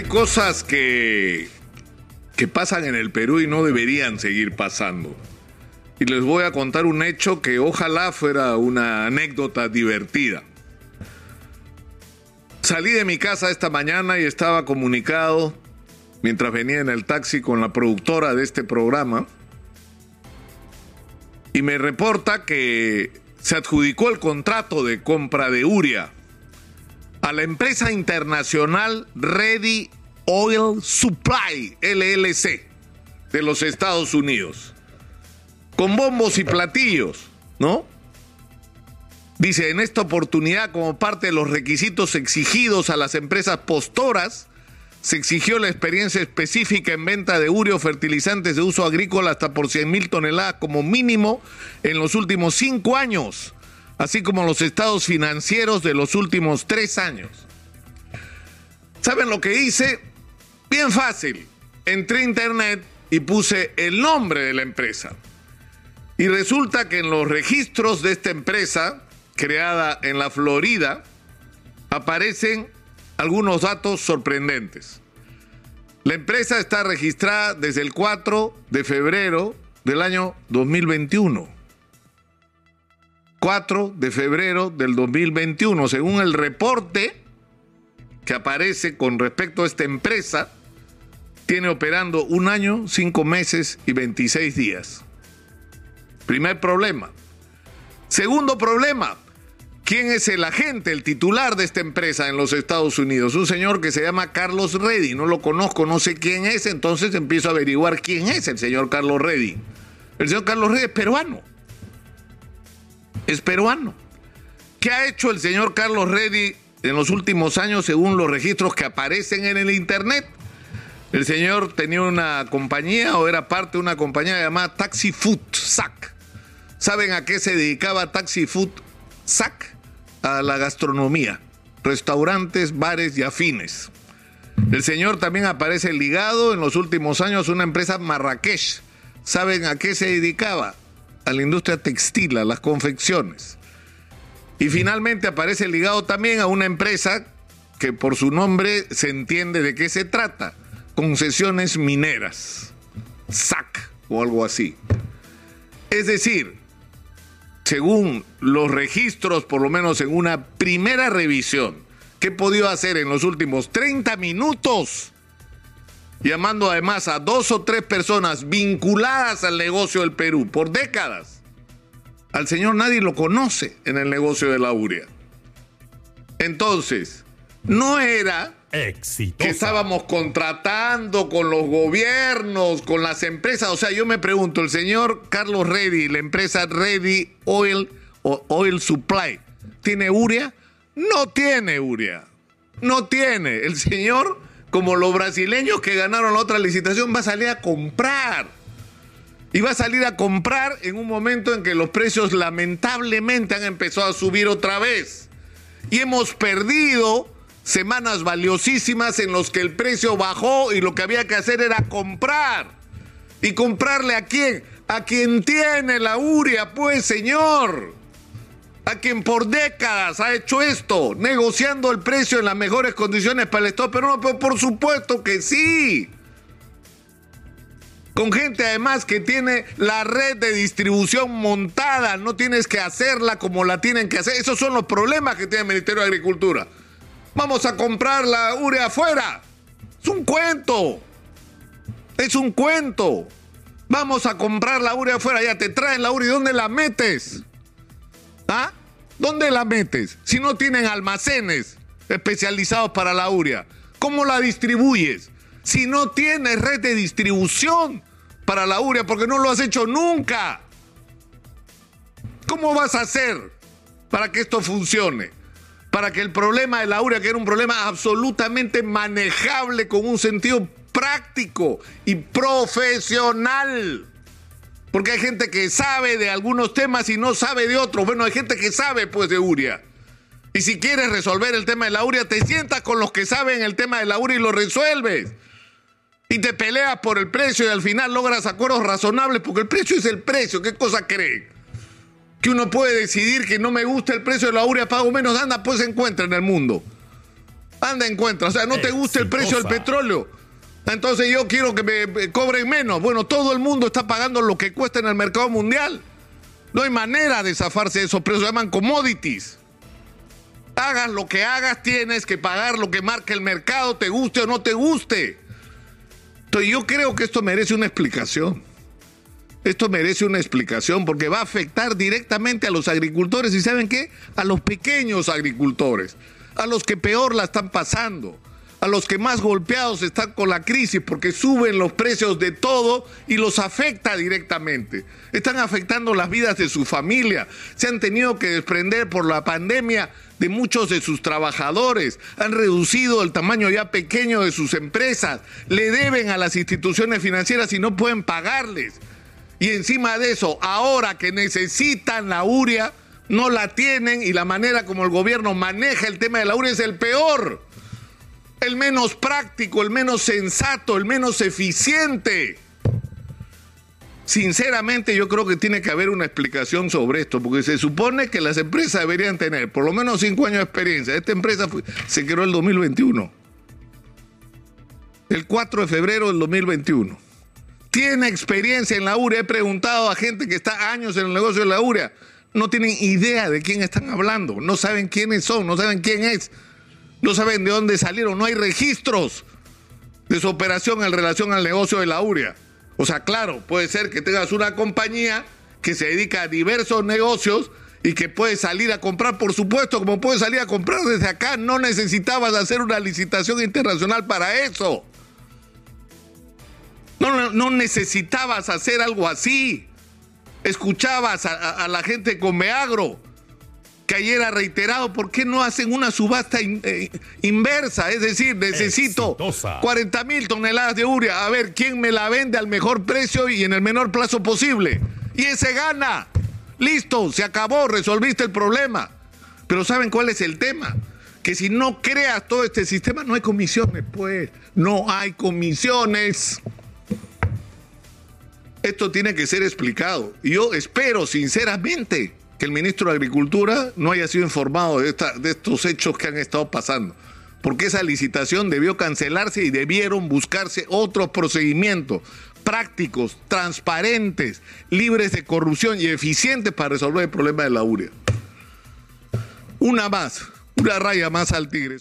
Hay cosas que, que pasan en el Perú y no deberían seguir pasando. Y les voy a contar un hecho que ojalá fuera una anécdota divertida. Salí de mi casa esta mañana y estaba comunicado mientras venía en el taxi con la productora de este programa y me reporta que se adjudicó el contrato de compra de Uria la empresa internacional Ready Oil Supply LLC de los Estados Unidos. Con bombos y platillos, ¿no? Dice, en esta oportunidad, como parte de los requisitos exigidos a las empresas postoras, se exigió la experiencia específica en venta de urio fertilizantes de uso agrícola hasta por 100 mil toneladas como mínimo en los últimos cinco años, así como los estados financieros de los últimos tres años. ¿Saben lo que hice? Bien fácil. Entré a internet y puse el nombre de la empresa. Y resulta que en los registros de esta empresa, creada en la Florida, aparecen algunos datos sorprendentes. La empresa está registrada desde el 4 de febrero del año 2021. 4 de febrero del 2021, según el reporte que aparece con respecto a esta empresa, tiene operando un año, cinco meses y 26 días. Primer problema. Segundo problema, ¿Quién es el agente, el titular de esta empresa en los Estados Unidos? Un señor que se llama Carlos Reddy. No lo conozco, no sé quién es, entonces empiezo a averiguar quién es el señor Carlos Reddy. El señor Carlos Reddy es peruano. Es peruano. ¿Qué ha hecho el señor Carlos Reddy en los últimos años según los registros que aparecen en el Internet? El señor tenía una compañía o era parte de una compañía llamada Taxi Food SAC. ¿Saben a qué se dedicaba Taxi Food SAC? a la gastronomía, restaurantes, bares y afines. El señor también aparece ligado en los últimos años a una empresa Marrakech. ¿Saben a qué se dedicaba? A la industria textil, a las confecciones. Y finalmente aparece ligado también a una empresa que por su nombre se entiende de qué se trata. Concesiones mineras. SAC o algo así. Es decir, según los registros, por lo menos en una primera revisión, que he podido hacer en los últimos 30 minutos, llamando además a dos o tres personas vinculadas al negocio del Perú por décadas. Al señor nadie lo conoce en el negocio de la urea. Entonces, no era que estábamos contratando con los gobiernos, con las empresas. O sea, yo me pregunto, el señor Carlos Reddy, la empresa Reddy Oil Oil Supply, ¿tiene urea? No tiene urea. No tiene. El señor, como los brasileños que ganaron la otra licitación, va a salir a comprar. Y va a salir a comprar en un momento en que los precios lamentablemente han empezado a subir otra vez. Y hemos perdido semanas valiosísimas en los que el precio bajó y lo que había que hacer era comprar. ¿Y comprarle a quién? A quien tiene la uria, pues señor. A quien por décadas ha hecho esto, negociando el precio en las mejores condiciones para el Estado pero no, pero por supuesto que sí. Con gente además que tiene la red de distribución montada, no tienes que hacerla como la tienen que hacer. Esos son los problemas que tiene el Ministerio de Agricultura. Vamos a comprar la urea afuera. Es un cuento. Es un cuento. Vamos a comprar la urea afuera. Ya te traen la urea. ¿Y dónde la metes? ¿Ah? ¿Dónde la metes? Si no tienen almacenes especializados para la urea. ¿Cómo la distribuyes? Si no tienes red de distribución para la urea, porque no lo has hecho nunca. ¿Cómo vas a hacer para que esto funcione? para que el problema de la urea, que era un problema absolutamente manejable con un sentido práctico y profesional. Porque hay gente que sabe de algunos temas y no sabe de otros. Bueno, hay gente que sabe pues de urea. Y si quieres resolver el tema de la urea, te sientas con los que saben el tema de la urea y lo resuelves. Y te peleas por el precio y al final logras acuerdos razonables porque el precio es el precio. ¿Qué cosa creen? que uno puede decidir que no me gusta el precio de la urea, pago menos, anda, pues se encuentra en el mundo. Anda encuentra. O sea, no te gusta el precio del petróleo. Entonces yo quiero que me cobren menos. Bueno, todo el mundo está pagando lo que cuesta en el mercado mundial. No hay manera de zafarse de esos precios. Se llaman commodities. Hagas lo que hagas, tienes que pagar lo que marca el mercado, te guste o no te guste. Entonces yo creo que esto merece una explicación. Esto merece una explicación porque va a afectar directamente a los agricultores y ¿saben qué? A los pequeños agricultores, a los que peor la están pasando, a los que más golpeados están con la crisis porque suben los precios de todo y los afecta directamente. Están afectando las vidas de su familia. Se han tenido que desprender por la pandemia de muchos de sus trabajadores. Han reducido el tamaño ya pequeño de sus empresas. Le deben a las instituciones financieras y no pueden pagarles. Y encima de eso, ahora que necesitan la URIA, no la tienen y la manera como el gobierno maneja el tema de la URIA es el peor. El menos práctico, el menos sensato, el menos eficiente. Sinceramente yo creo que tiene que haber una explicación sobre esto, porque se supone que las empresas deberían tener por lo menos cinco años de experiencia. Esta empresa se creó el 2021. El 4 de febrero del 2021 tiene experiencia en la URA. He preguntado a gente que está años en el negocio de la URA. No tienen idea de quién están hablando. No saben quiénes son, no saben quién es. No saben de dónde salieron. No hay registros de su operación en relación al negocio de la URA. O sea, claro, puede ser que tengas una compañía que se dedica a diversos negocios y que puede salir a comprar, por supuesto, como puede salir a comprar desde acá. No necesitabas hacer una licitación internacional para eso. No, necesitabas hacer algo así. Escuchabas a, la gente con Meagro, que ayer ha reiterado, ¿por qué no hacen una subasta eh, inversa? Es decir, necesito 40 mil toneladas de urea. A ver, ¿quién me la vende al mejor precio y en el menor plazo posible? Y ese gana. Listo, se acabó, resolviste el problema. Pero ¿saben cuál es el tema? Que si no creas todo este sistema, no hay comisiones, pues. No hay comisiones. Esto tiene que ser explicado. Y yo espero sinceramente que el ministro de Agricultura no haya sido informado de, estos hechos que han estado pasando. Porque esa licitación debió cancelarse y debieron buscarse otros procedimientos prácticos, transparentes, libres de corrupción y eficientes para resolver el problema de la urea. Una más, una raya más al tigre.